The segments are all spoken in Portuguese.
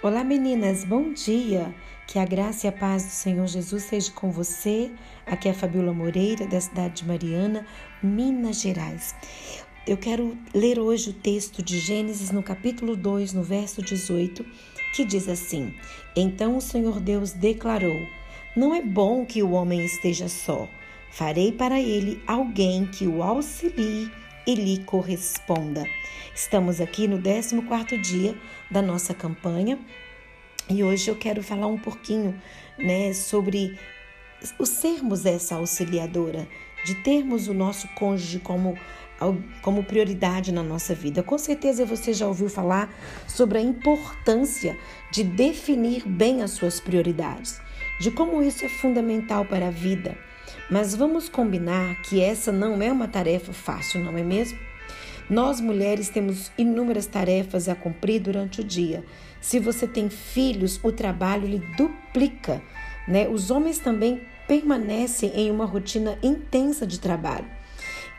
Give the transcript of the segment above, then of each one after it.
Olá meninas, bom dia! Que a graça e a paz do Senhor Jesus seja com você. Aqui é a Fabiola Moreira, da cidade de Mariana, Minas Gerais. Eu quero ler hoje o texto de Gênesis no capítulo 2, no verso 18, que diz assim: Então o Senhor Deus declarou: Não é bom que o homem esteja só. Farei para ele alguém que o auxilie e lhe corresponda. Estamos aqui no 14 dia da nossa campanha e hoje eu quero falar um pouquinho né, sobre o sermos essa auxiliadora, de termos o nosso cônjuge como, como prioridade na nossa vida. Com certeza você já ouviu falar sobre a importância de definir bem as suas prioridades, de como isso é fundamental para a vida. Mas vamos combinar que essa não é uma tarefa fácil, não é mesmo? Nós mulheres temos inúmeras tarefas a cumprir durante o dia. Se você tem filhos, o trabalho lhe duplica, né? Os homens também permanecem em uma rotina intensa de trabalho.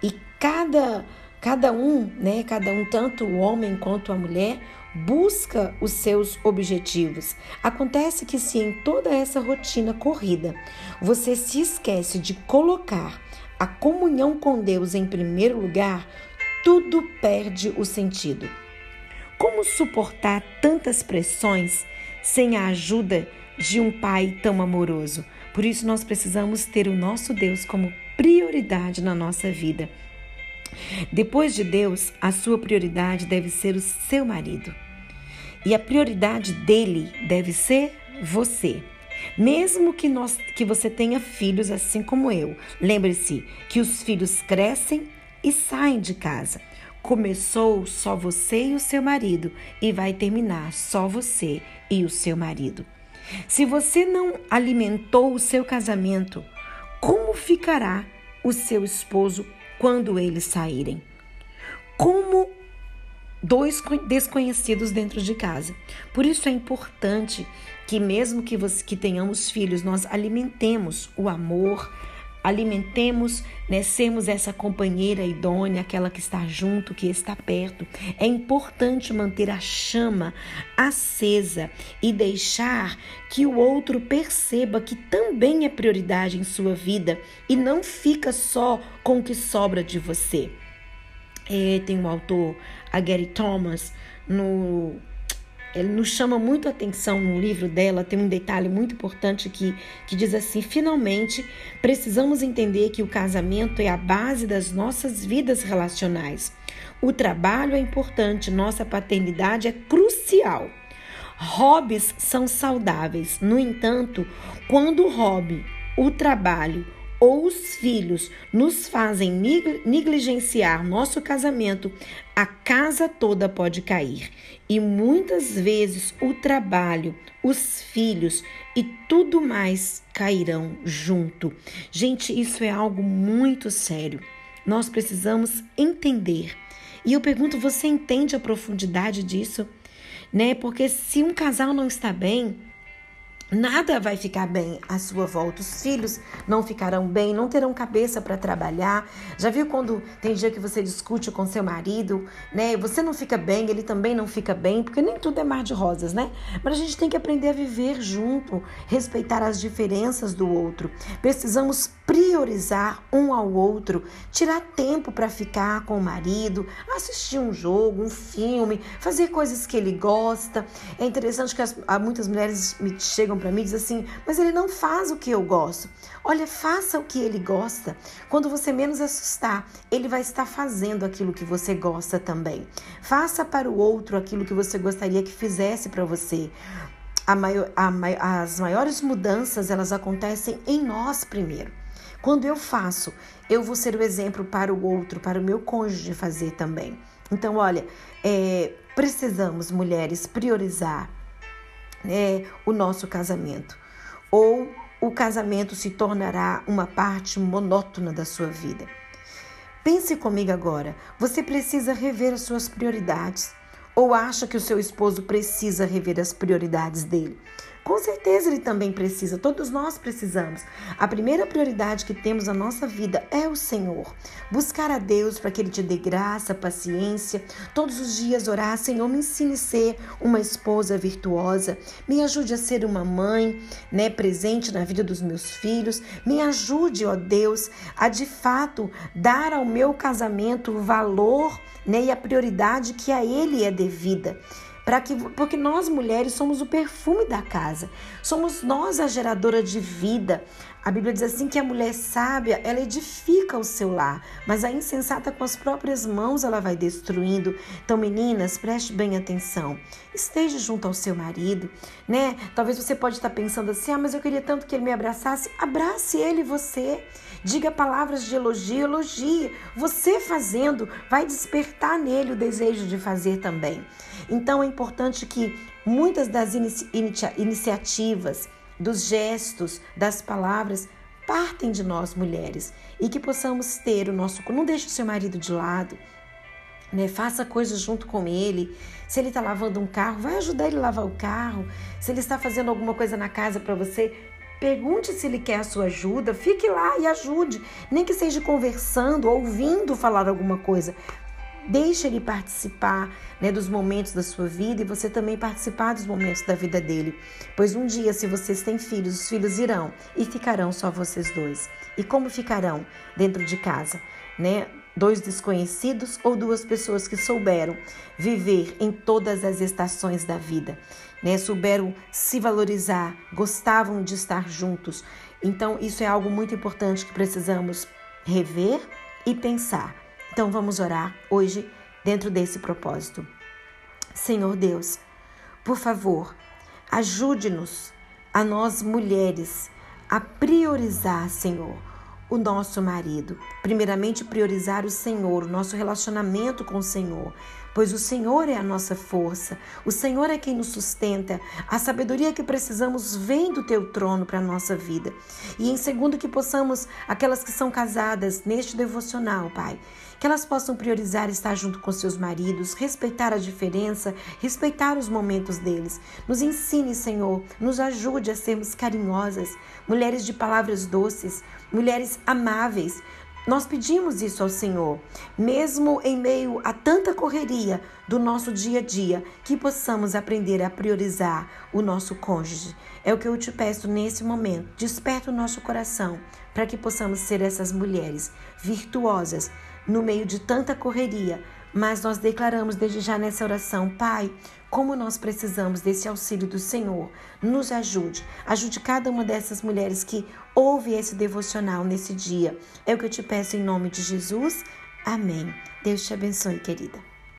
E cada cada um, né, cada um tanto o homem quanto a mulher busca os seus objetivos. Acontece que se em toda essa rotina corrida você se esquece de colocar a comunhão com Deus em primeiro lugar, tudo perde o sentido. Como suportar tantas pressões sem a ajuda de um pai tão amoroso? Por isso, nós precisamos ter o nosso Deus como prioridade na nossa vida. Depois de Deus, a sua prioridade deve ser o seu marido. E a prioridade dele deve ser você. Mesmo que, nós, que você tenha filhos assim como eu, lembre-se que os filhos crescem e saem de casa. Começou só você e o seu marido e vai terminar só você e o seu marido. Se você não alimentou o seu casamento, como ficará o seu esposo quando eles saírem? Como dois desconhecidos dentro de casa. Por isso é importante que mesmo que, você, que tenhamos filhos, nós alimentemos o amor, alimentemos, né, sermos essa companheira idônea, aquela que está junto, que está perto. É importante manter a chama acesa e deixar que o outro perceba que também é prioridade em sua vida e não fica só com o que sobra de você. É, tem um autor, a Gary Thomas, no ele nos chama muito a atenção no livro dela, tem um detalhe muito importante que, que diz assim: finalmente, precisamos entender que o casamento é a base das nossas vidas relacionais. O trabalho é importante, nossa paternidade é crucial. Hobbies são saudáveis, no entanto, quando o hobby, o trabalho, ou os filhos nos fazem negligenciar nosso casamento, a casa toda pode cair. E muitas vezes o trabalho, os filhos e tudo mais cairão junto. Gente, isso é algo muito sério. Nós precisamos entender. E eu pergunto, você entende a profundidade disso? Né? Porque se um casal não está bem, Nada vai ficar bem à sua volta. Os filhos não ficarão bem, não terão cabeça para trabalhar. Já viu quando tem dia que você discute com seu marido, né? Você não fica bem, ele também não fica bem, porque nem tudo é mar de rosas, né? Mas a gente tem que aprender a viver junto, respeitar as diferenças do outro. Precisamos priorizar um ao outro, tirar tempo para ficar com o marido, assistir um jogo, um filme, fazer coisas que ele gosta. É interessante que as, muitas mulheres me chegam para mim diz assim: Mas ele não faz o que eu gosto. Olha, faça o que ele gosta. Quando você menos assustar, ele vai estar fazendo aquilo que você gosta também. Faça para o outro aquilo que você gostaria que fizesse para você. Maior, a, as maiores mudanças elas acontecem em nós primeiro. Quando eu faço, eu vou ser o exemplo para o outro, para o meu cônjuge fazer também. Então, olha, é, precisamos, mulheres, priorizar é, o nosso casamento. Ou o casamento se tornará uma parte monótona da sua vida. Pense comigo agora. Você precisa rever as suas prioridades? Ou acha que o seu esposo precisa rever as prioridades dele? Com certeza ele também precisa, todos nós precisamos. A primeira prioridade que temos na nossa vida é o Senhor. Buscar a Deus para que ele te dê graça, paciência, todos os dias orar, Senhor, me ensine a ser uma esposa virtuosa, me ajude a ser uma mãe, né, presente na vida dos meus filhos, me ajude, ó Deus, a de fato dar ao meu casamento o valor, né, e a prioridade que a ele é devida para que porque nós mulheres somos o perfume da casa. Somos nós a geradora de vida. A Bíblia diz assim que a mulher sábia, ela edifica o seu lar, mas a insensata com as próprias mãos ela vai destruindo. Então, meninas, preste bem atenção. Esteja junto ao seu marido, né? Talvez você pode estar pensando assim: "Ah, mas eu queria tanto que ele me abraçasse". Abrace ele você. Diga palavras de elogio, elogie. Você fazendo vai despertar nele o desejo de fazer também. Então é importante que muitas das inici iniciativas dos gestos, das palavras, partem de nós mulheres e que possamos ter o nosso. Não deixe o seu marido de lado. Né, faça coisas junto com ele. Se ele está lavando um carro, vai ajudar ele a lavar o carro. Se ele está fazendo alguma coisa na casa para você, pergunte se ele quer a sua ajuda. Fique lá e ajude. Nem que seja conversando, ouvindo falar alguma coisa. Deixe ele participar né, dos momentos da sua vida e você também participar dos momentos da vida dele. Pois um dia, se vocês têm filhos, os filhos irão e ficarão só vocês dois. E como ficarão dentro de casa? Né? Dois desconhecidos ou duas pessoas que souberam viver em todas as estações da vida, né? Souberam se valorizar, gostavam de estar juntos. Então, isso é algo muito importante que precisamos rever e pensar. Então vamos orar hoje dentro desse propósito. Senhor Deus, por favor, ajude-nos, a nós mulheres, a priorizar, Senhor, o nosso marido. Primeiramente, priorizar o Senhor, o nosso relacionamento com o Senhor, pois o Senhor é a nossa força, o Senhor é quem nos sustenta. A sabedoria que precisamos vem do teu trono para a nossa vida. E em segundo, que possamos, aquelas que são casadas neste devocional, Pai, que elas possam priorizar estar junto com seus maridos, respeitar a diferença, respeitar os momentos deles. Nos ensine, Senhor, nos ajude a sermos carinhosas, mulheres de palavras doces, mulheres amáveis. Nós pedimos isso ao Senhor, mesmo em meio a tanta correria do nosso dia a dia, que possamos aprender a priorizar o nosso cônjuge. É o que eu te peço nesse momento. Desperta o nosso coração para que possamos ser essas mulheres virtuosas no meio de tanta correria, mas nós declaramos desde já nessa oração, Pai, como nós precisamos desse auxílio do Senhor. Nos ajude, ajude cada uma dessas mulheres que ouve esse devocional nesse dia. É o que eu te peço em nome de Jesus. Amém. Deus te abençoe, querida.